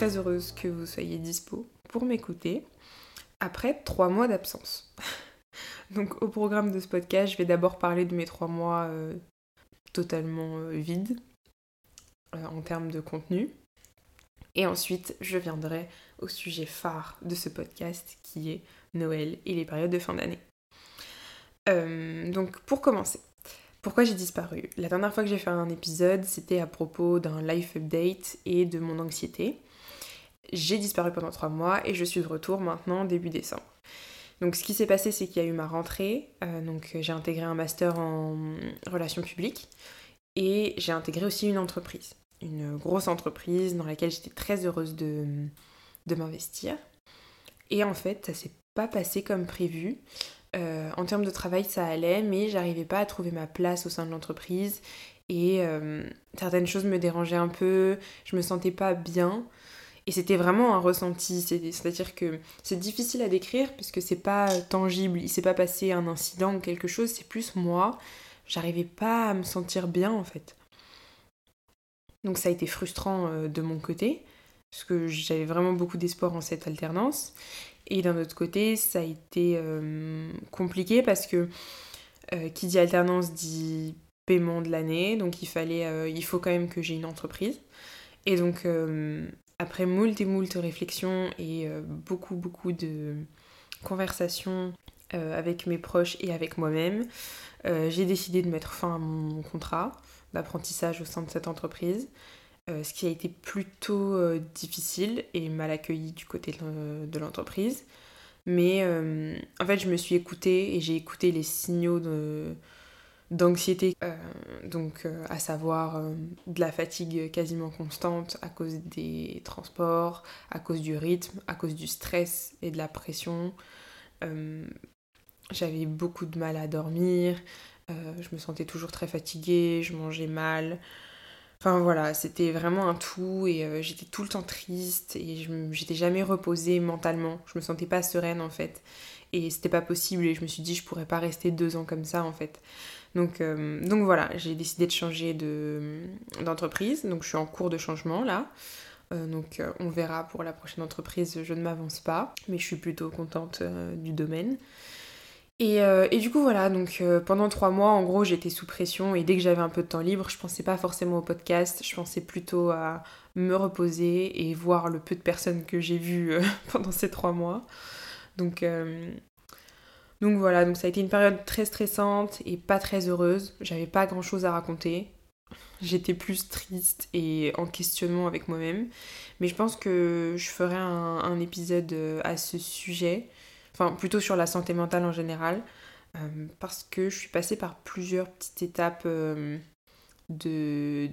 Très heureuse que vous soyez dispo pour m'écouter après trois mois d'absence. Donc au programme de ce podcast, je vais d'abord parler de mes trois mois euh, totalement euh, vides euh, en termes de contenu. Et ensuite, je viendrai au sujet phare de ce podcast qui est Noël et les périodes de fin d'année. donc pour commencer, pourquoi j'ai disparu? La dernière fois que j'ai fait un épisode, c'était à propos d'un life update et de mon anxiété. J'ai disparu pendant trois mois et je suis de retour maintenant début décembre. Donc ce qui s'est passé, c'est qu'il y a eu ma rentrée. Euh, donc j'ai intégré un master en relations publiques et j'ai intégré aussi une entreprise, une grosse entreprise dans laquelle j'étais très heureuse de, de m'investir. Et en fait, ça s'est pas passé comme prévu. Euh, en termes de travail, ça allait, mais j'arrivais pas à trouver ma place au sein de l'entreprise. Et euh, certaines choses me dérangeaient un peu, je me sentais pas bien. Et c'était vraiment un ressenti, c'est-à-dire que c'est difficile à décrire parce que c'est pas tangible, il s'est pas passé un incident ou quelque chose, c'est plus moi, j'arrivais pas à me sentir bien en fait. Donc ça a été frustrant euh, de mon côté, parce que j'avais vraiment beaucoup d'espoir en cette alternance. Et d'un autre côté, ça a été euh, compliqué parce que euh, qui dit alternance dit paiement de l'année, donc il fallait, il faut quand même que j'ai une entreprise. Et donc après moult et moult réflexions et beaucoup beaucoup de conversations avec mes proches et avec moi-même, j'ai décidé de mettre fin à mon contrat d'apprentissage au sein de cette entreprise. Euh, ce qui a été plutôt euh, difficile et mal accueilli du côté de l'entreprise. Mais euh, en fait, je me suis écoutée et j'ai écouté les signaux d'anxiété, donc à savoir de la fatigue quasiment constante à cause des transports, à cause du rythme, à cause du stress et de la pression. J'avais beaucoup de mal à dormir, je me sentais toujours très fatiguée, je mangeais mal. Enfin voilà, c'était vraiment un tout et euh, j'étais tout le temps triste et j'étais jamais reposée mentalement. Je me sentais pas sereine en fait. Et c'était pas possible et je me suis dit je pourrais pas rester deux ans comme ça en fait. Donc, euh, donc voilà, j'ai décidé de changer d'entreprise. donc je suis en cours de changement là. Euh, donc on verra pour la prochaine entreprise, je ne m'avance pas, mais je suis plutôt contente du domaine. Euh, et, du coup, voilà, donc euh, pendant trois mois, en gros, j'étais sous pression et dès que j'avais un peu de temps libre, je pensais pas forcément au podcast, je pensais plutôt à me reposer et voir le peu de personnes que j'ai vues euh, pendant ces trois mois. Donc, donc voilà, donc ça a été une période très stressante et pas très heureuse. J'avais pas grand chose à raconter. J'étais plus triste et en questionnement avec moi-même. Mais je pense que je ferai un épisode à ce sujet enfin plutôt sur la santé mentale en général, euh, parce que je suis passée par plusieurs petites étapes euh, de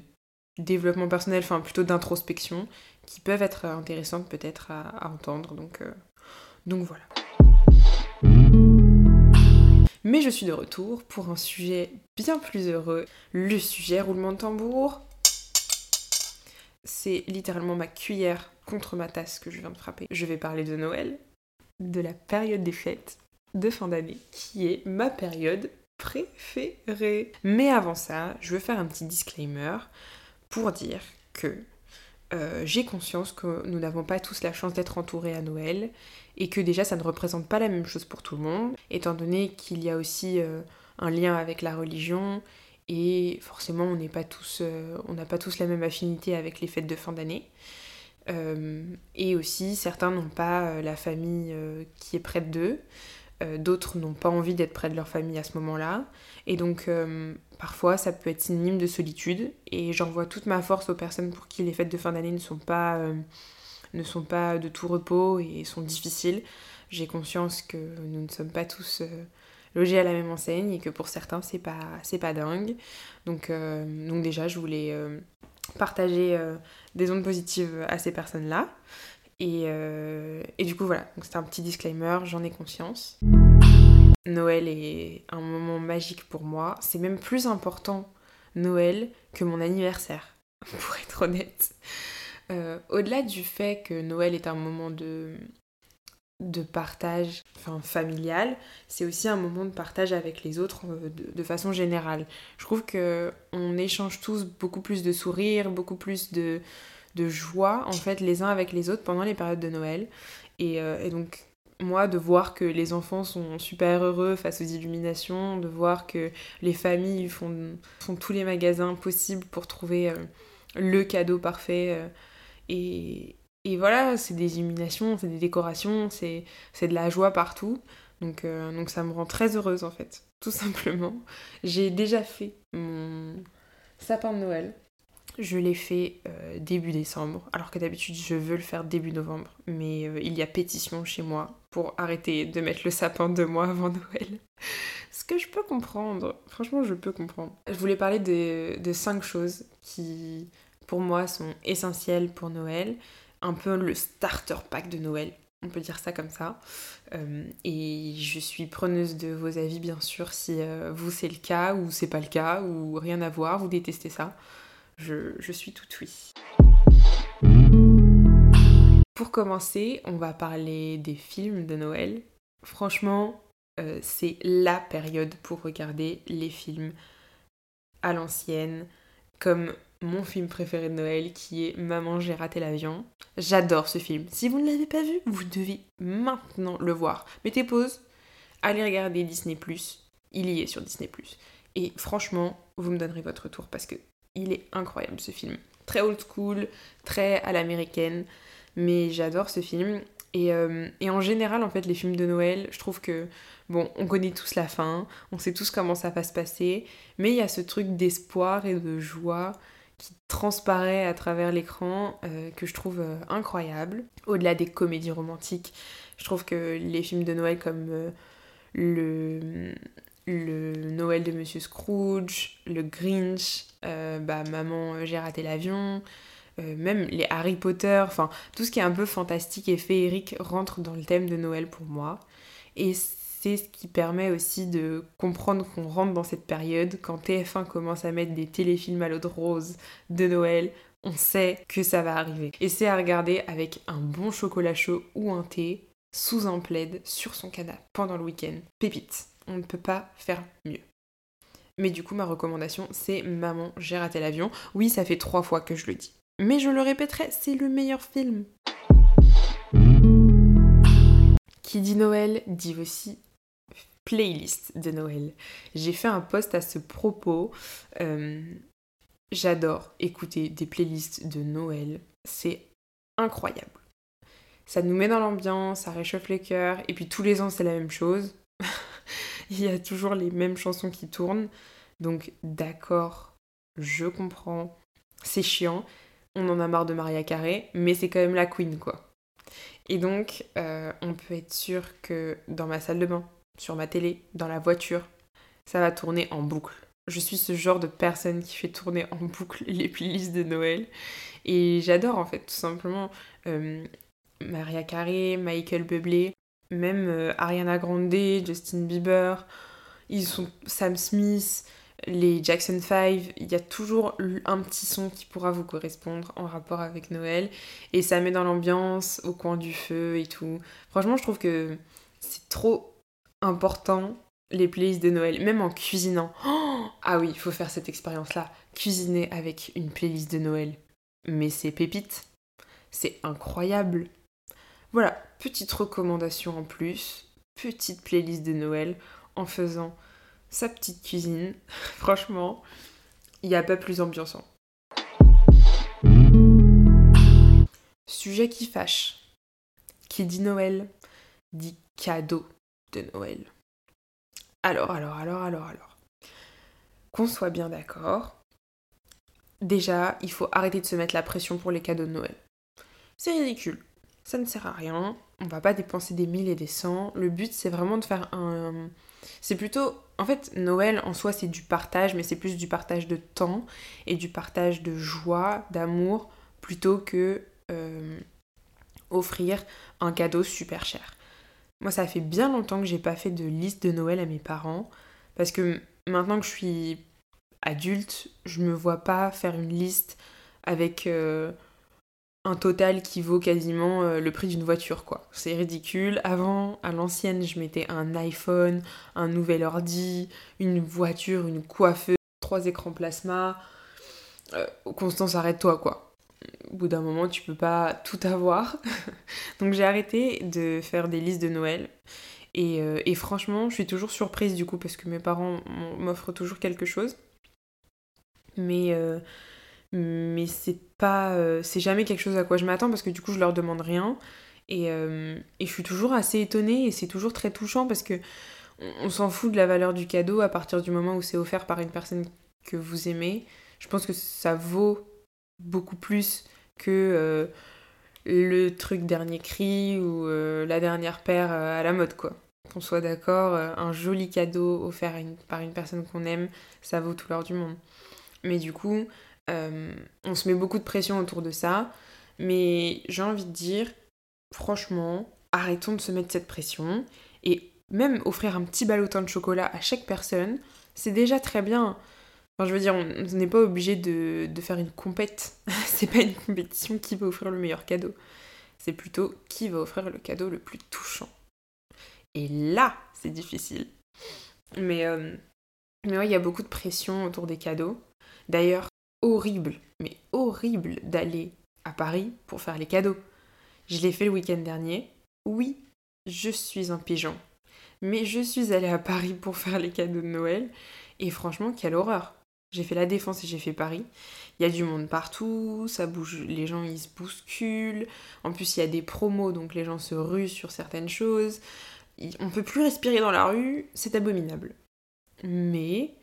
développement personnel, enfin plutôt d'introspection, qui peuvent être intéressantes peut-être à, entendre. Euh, donc voilà. Mais je suis de retour pour un sujet bien plus heureux, le sujet roulement de tambour. C'est littéralement ma cuillère contre ma tasse que je viens de frapper. Je vais parler de Noël, de la période des fêtes de fin d'année, qui est ma période préférée. Mais avant ça, je veux faire un petit disclaimer pour dire que euh, j'ai conscience que nous n'avons pas tous la chance d'être entourés à Noël et que déjà ça ne représente pas la même chose pour tout le monde, étant donné qu'il y a aussi euh, un lien avec la religion et forcément on n'est pas tous, euh, on n'a pas tous la même affinité avec les fêtes de fin d'année. Et aussi, certains n'ont pas la famille qui est près d'eux. D'autres n'ont pas envie d'être près de leur famille à ce moment-là. Et donc, parfois, ça peut être synonyme de solitude. Et j'envoie toute ma force aux personnes pour qui les fêtes de fin d'année ne sont pas ne sont pas de tout repos et sont difficiles. J'ai conscience que nous ne sommes pas tous logés à la même enseigne et que pour certains c'est pas c'est pas dingue. Donc, donc déjà je voulais partager euh, des ondes positives à ces personnes-là. Et, euh, et, du coup, voilà, c'est un petit disclaimer, j'en ai conscience. Noël est un moment magique pour moi. C'est même plus important Noël que mon anniversaire, pour être honnête. Euh, au-delà du fait que Noël est un moment de, de partage enfin, familial, c'est aussi un moment de partage avec les autres euh, de, façon générale. Je trouve que on échange tous beaucoup plus de sourires, beaucoup plus de, de joie en fait les uns avec les autres pendant les périodes de Noël. Et, et donc moi, de voir que les enfants sont super heureux face aux illuminations, de voir que les familles font, font tous les magasins possibles pour trouver le cadeau parfait. et, et voilà, c'est des illuminations, c'est des décorations, c'est de la joie partout. Donc, euh, donc ça me rend très heureuse en fait, tout simplement. J'ai déjà fait mon sapin de Noël. Je l'ai fait euh, début décembre, alors que d'habitude je veux le faire début novembre. Mais euh, il y a pétition chez moi pour arrêter de mettre le sapin deux mois avant Noël. Ce que je peux comprendre, franchement je peux comprendre. Je voulais parler de, cinq choses qui pour moi sont essentielles pour Noël un peu le starter pack de Noël, on peut dire ça comme ça. Euh, et je suis preneuse de vos avis, bien sûr, si vous c'est le cas ou c'est pas le cas ou rien à voir, vous détestez ça. Je, suis tout oui. Pour commencer, on va parler des films de Noël. Franchement, euh, c'est la période pour regarder les films à l'ancienne, comme mon film préféré de Noël qui est Maman j'ai raté l'avion. J'adore ce film. Si vous ne l'avez pas vu, vous devez maintenant le voir. Mettez pause, allez regarder Disney ⁇ il y est sur Disney ⁇ Et franchement, vous me donnerez votre retour parce que il est incroyable ce film. Très old school, très à l'américaine, mais j'adore ce film. Et, euh, et, en général, en fait, les films de Noël, je trouve que, bon, on connaît tous la fin, on sait tous comment ça va se passer, mais il y a ce truc d'espoir et de joie qui transparaît à travers l'écran euh, que je trouve euh, incroyable. Au-delà des comédies romantiques, je trouve que les films de Noël comme le, le Noël de Monsieur Scrooge, le Grinch, bah, Maman j'ai raté l'avion, même les Harry Potter, enfin tout ce qui est un peu fantastique et féerique rentre dans le thème de Noël pour moi. Et c'est ce qui permet aussi de comprendre qu'on rentre dans cette période. Quand TF1 commence à mettre des téléfilms à l'eau de rose de Noël, on sait que ça va arriver. Et c'est à regarder avec un bon chocolat chaud ou un thé, sous un plaid, sur son canapé, pendant le week-end. Pépite, on ne peut pas faire mieux. Mais du coup, ma recommandation, c'est Maman, j'ai raté l'avion. Oui, ça fait trois fois que je le dis. Mais je le répéterai, c'est le meilleur film. Qui dit Noël dit aussi playlist de Noël. J'ai fait un post à ce propos. Euh, j'adore écouter des playlists de Noël. C'est incroyable. Ça nous met dans l'ambiance, ça réchauffe les cœurs. Et puis tous les ans, c'est la même chose. Il y a toujours les mêmes chansons qui tournent. Donc d'accord, je comprends. C'est chiant. On en a marre de Maria Carré, mais c'est quand même la queen, quoi. Et donc, euh, on peut être sûr que dans ma salle de bain, sur ma télé, dans la voiture, ça va tourner en boucle. Je suis ce genre de personne qui fait tourner en boucle les playlists de Noël. Et j'adore en fait, tout simplement, euh, Maria Carey, Michael Bublé, même euh, Ariana Grande, Justin Bieber, ils sont Sam Smith, les Jackson 5, il y a toujours un petit son qui pourra vous correspondre en rapport avec Noël et ça met dans l'ambiance au coin du feu et tout. Franchement, je trouve que c'est trop important les playlists de Noël, même en cuisinant. ah oui, il faut faire cette expérience-là. Cuisiner avec une playlist de Noël. Mais c'est pépite. C'est incroyable. Voilà, petite recommandation en plus. Petite playlist de Noël en faisant sa petite cuisine. Franchement, il n'y a pas plus ambiançant. Sujet qui fâche. Qui dit Noël dit cadeau de Noël. Alors, alors, alors, alors, alors. Qu'on soit bien d'accord. Déjà, il faut arrêter de se mettre la pression pour les cadeaux de Noël. C'est ridicule. Ça ne sert à rien. On va pas dépenser des mille et des cents. Le but, c'est vraiment de faire un. C'est plutôt. En fait, Noël en soi, c'est du partage, mais c'est plus du partage de temps et du partage de joie, d'amour, plutôt que euh, offrir un cadeau super cher. Moi, ça fait bien longtemps que j'ai pas fait de liste de Noël à mes parents. Parce que maintenant que je suis adulte, je me vois pas faire une liste avec euh, total qui vaut quasiment euh, le prix d'une voiture, quoi. C'est ridicule. Avant, à l'ancienne, je mettais un iPhone, un nouvel ordi, une voiture, une coiffeuse, trois écrans plasma. Euh, Constance, arrête-toi, quoi. au bout d'un moment, tu peux pas tout avoir. Donc j'ai arrêté de faire des listes de Noël. Et, euh, et, franchement, je suis toujours surprise du coup parce que mes parents m'offrent toujours quelque chose. Mais, mais c'est pas. Euh, c'est jamais quelque chose à quoi je m'attends parce que du coup, je leur demande rien. Et, et je suis toujours assez étonnée et c'est toujours très touchant parce que on s'en fout de la valeur du cadeau à partir du moment où c'est offert par une personne que vous aimez. Je pense que ça vaut beaucoup plus que euh, le truc dernier cri ou euh, la dernière paire euh, à la mode, quoi. Qu'on soit d'accord, un joli cadeau offert par une personne qu'on aime, ça vaut tout l'or du monde. Mais du coup, on se met beaucoup de pression autour de ça. Mais j'ai envie de dire, franchement, arrêtons de se mettre cette pression. Et même offrir un petit ballotin de chocolat à chaque personne, c'est déjà très bien. Enfin, je veux dire, on n'est pas obligé de, faire une compète. c'est pas une compétition qui va offrir le meilleur cadeau. C'est plutôt qui va offrir le cadeau le plus touchant. Et là, c'est difficile. Mais, euh, mais ouais, il y a beaucoup de pression autour des cadeaux. D'ailleurs, horrible, mais horrible d'aller à Paris pour faire les cadeaux. Je l'ai fait le week-end dernier. Oui, je suis un pigeon. Mais je suis allée à Paris pour faire les cadeaux de Noël. Et franchement, quelle horreur. J'ai fait la défense et j'ai fait Paris. Il y a du monde partout, ça bouge, les gens ils se bousculent. En plus, il y a des promos, donc les gens se ruent sur certaines choses. On peut plus respirer dans la rue, c'est abominable. Mais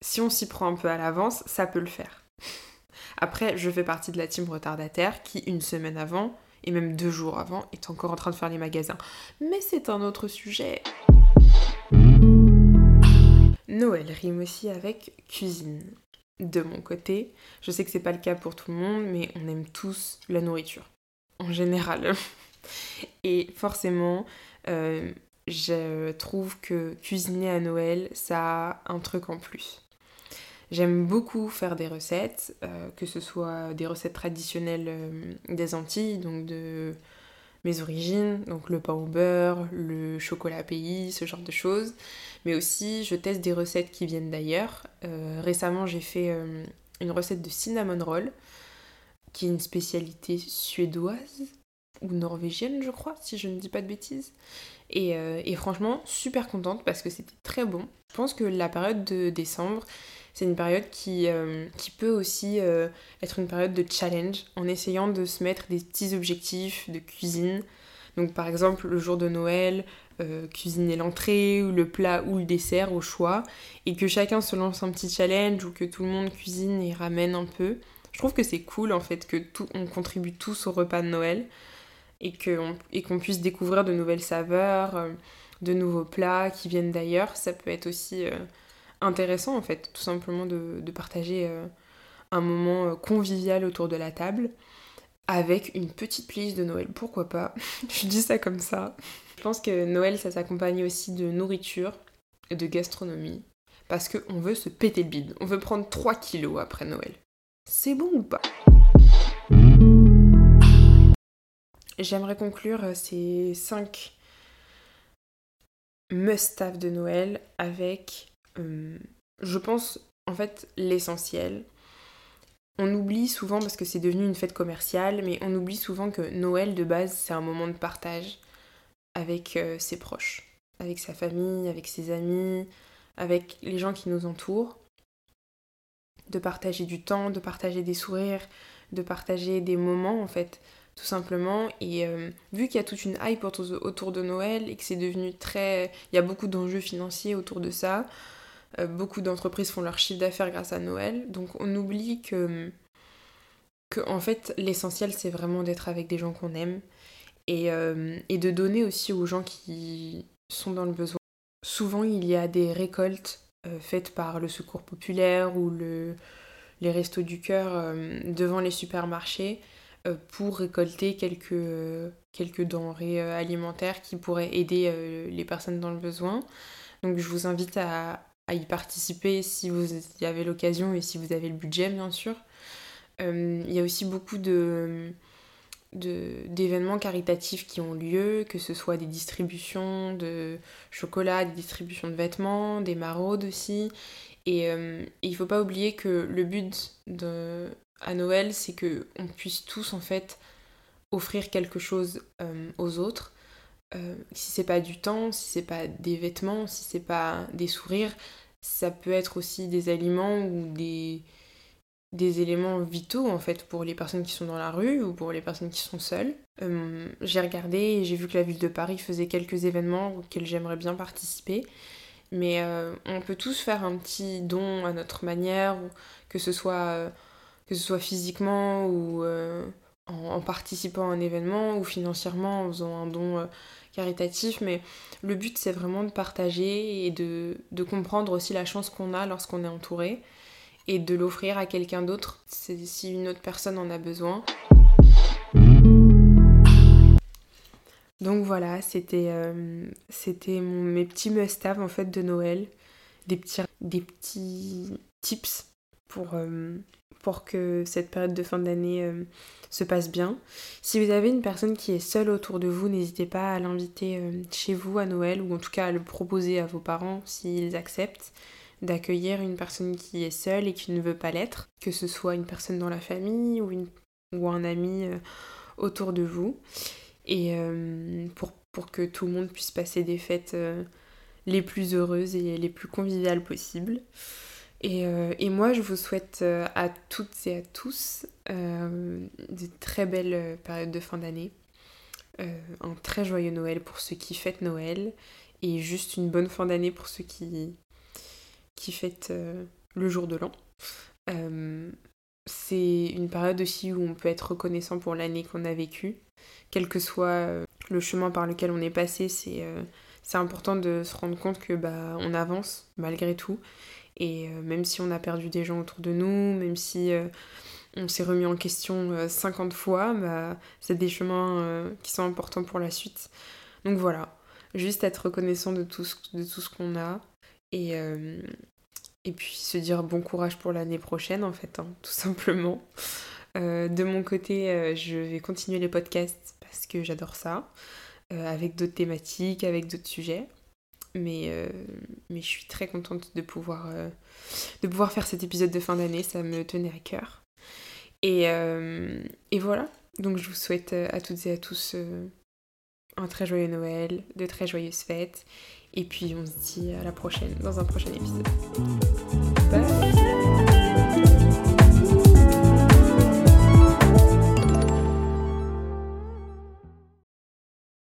si on s'y prend un peu à l'avance, ça peut le faire. Après, je fais partie de la team retardataire qui, une semaine avant, et même deux jours avant, est encore en train de faire les magasins. Mais c'est un autre sujet. Noël rime aussi avec cuisine. De mon côté, je sais que c'est pas le cas pour tout le monde, mais on aime tous la nourriture. En général. Et forcément, euh, je trouve que cuisiner à Noël, ça a un truc en plus. J'aime beaucoup faire des recettes, euh, que ce soit des recettes traditionnelles euh, des Antilles, donc de mes origines, donc le pain au beurre, le chocolat pays, ce genre de choses. Mais aussi, je teste des recettes qui viennent d'ailleurs. Euh, récemment, j'ai fait une recette de cinnamon roll, qui est une spécialité suédoise ou norvégienne, je crois, si je ne dis pas de bêtises. Et, et franchement, super contente parce que c'était très bon. Je pense que la période de décembre, c'est une période qui, qui peut aussi être une période de challenge en essayant de se mettre des petits objectifs de cuisine. Donc par exemple le jour de Noël, euh, cuisiner l'entrée ou le plat ou le dessert au choix et que chacun se lance un petit challenge ou que tout le monde cuisine et ramène un peu. Je trouve que c'est cool en fait que tout, on contribue tous au repas de Noël et qu'on puisse découvrir de nouvelles saveurs, euh, de nouveaux plats qui viennent d'ailleurs. Ça peut être aussi euh, intéressant en fait, tout simplement de, partager un moment convivial autour de la table avec une petite playlist de Noël, pourquoi pas? Je dis ça comme ça. Je pense que Noël, ça s'accompagne aussi de nourriture et de gastronomie. Parce qu'on veut se péter le bide. On veut prendre 3 kilos après Noël. C'est bon ou pas? J'aimerais conclure euh, ces 5 must-have de Noël avec, euh, je pense, en fait, l'essentiel. On oublie souvent, parce que c'est devenu une fête commerciale, mais on oublie souvent que Noël, de base, c'est un moment de partage avec euh, ses proches, avec sa famille, avec ses amis, avec les gens qui nous entourent. De partager du temps, de partager des sourires, de partager des moments en fait, tout simplement. Et euh, vu qu'il y a toute une hype autour de Noël et que c'est devenu très... Il y a beaucoup d'enjeux financiers autour de ça, beaucoup d'entreprises font leur chiffre d'affaires grâce à Noël. Donc on oublie que, que en fait l'essentiel c'est vraiment d'être avec des gens qu'on aime euh, et, de donner aussi aux gens qui sont dans le besoin. Souvent, il y a des récoltes euh, faites par le Secours populaire ou le, les Restos du Cœur euh, devant les supermarchés pour récolter quelques, quelques denrées alimentaires qui pourraient aider les personnes dans le besoin. Donc, je vous invite à, à y participer si vous y avez l'occasion et si vous avez le budget, bien sûr. Il y a aussi beaucoup de d'événements caritatifs qui ont lieu, que ce soit des distributions de chocolat, des distributions de vêtements, des maraudes aussi. Et, euh, il ne faut pas oublier que le but à Noël, c'est que on puisse tous en fait offrir quelque chose aux autres. Si c'est pas du temps, si c'est pas des vêtements, si c'est pas des sourires, ça peut être aussi des aliments ou des, éléments vitaux en fait pour les personnes qui sont dans la rue ou pour les personnes qui sont seules. Euh, j'ai regardé et j'ai vu que la ville de Paris faisait quelques événements auxquels j'aimerais bien participer. Mais euh, on peut tous faire un petit don à notre manière, que ce soit, euh, que ce soit physiquement ou en, participant à un événement ou financièrement en faisant un don caritatif. Mais le but c'est vraiment de partager et de, de comprendre aussi la chance qu'on a lorsqu'on est entouré et de l'offrir à quelqu'un d'autre si une autre personne en a besoin. Donc voilà, c'était euh, mes petits must-have en fait de Noël, des petits tips pour, euh, pour que cette période de fin d'année euh, se passe bien. Si vous avez une personne qui est seule autour de vous, n'hésitez pas à l'inviter chez vous à Noël ou en tout cas à le proposer à vos parents s'ils acceptent d'accueillir une personne qui est seule et qui ne veut pas l'être, que ce soit une personne dans la famille ou, une, ou un ami euh, autour de vous, et euh, pour, pour, que tout le monde puisse passer des fêtes euh, les plus heureuses et les plus conviviales possibles. Et, et, moi, je vous souhaite à toutes et à tous de très belles périodes de fin d'année, un très joyeux Noël pour ceux qui fêtent Noël, et juste une bonne fin d'année pour ceux qui, qui fête euh, le jour de l'an. Euh, c'est une période aussi où on peut être reconnaissant pour l'année qu'on a vécue. Quel que soit euh, le chemin par lequel on est passé, c'est c'est important de se rendre compte que bah, on avance malgré tout. Et même si on a perdu des gens autour de nous, même si on s'est remis en question 50 fois, bah, c'est des chemins qui sont importants pour la suite. Donc voilà, juste être reconnaissant de tout ce, qu'on a et, euh, et puis se dire bon courage pour l'année prochaine en fait, hein, tout simplement. Euh, de mon côté, euh, je vais continuer les podcasts parce que j'adore ça, avec d'autres thématiques, avec d'autres sujets. Mais, mais je suis très contente de pouvoir, de pouvoir faire cet épisode de fin d'année, ça me tenait à cœur. Et, et voilà, donc je vous souhaite à toutes et à tous un très joyeux Noël, de très joyeuses fêtes. Et puis on se dit à la prochaine, dans un prochain épisode.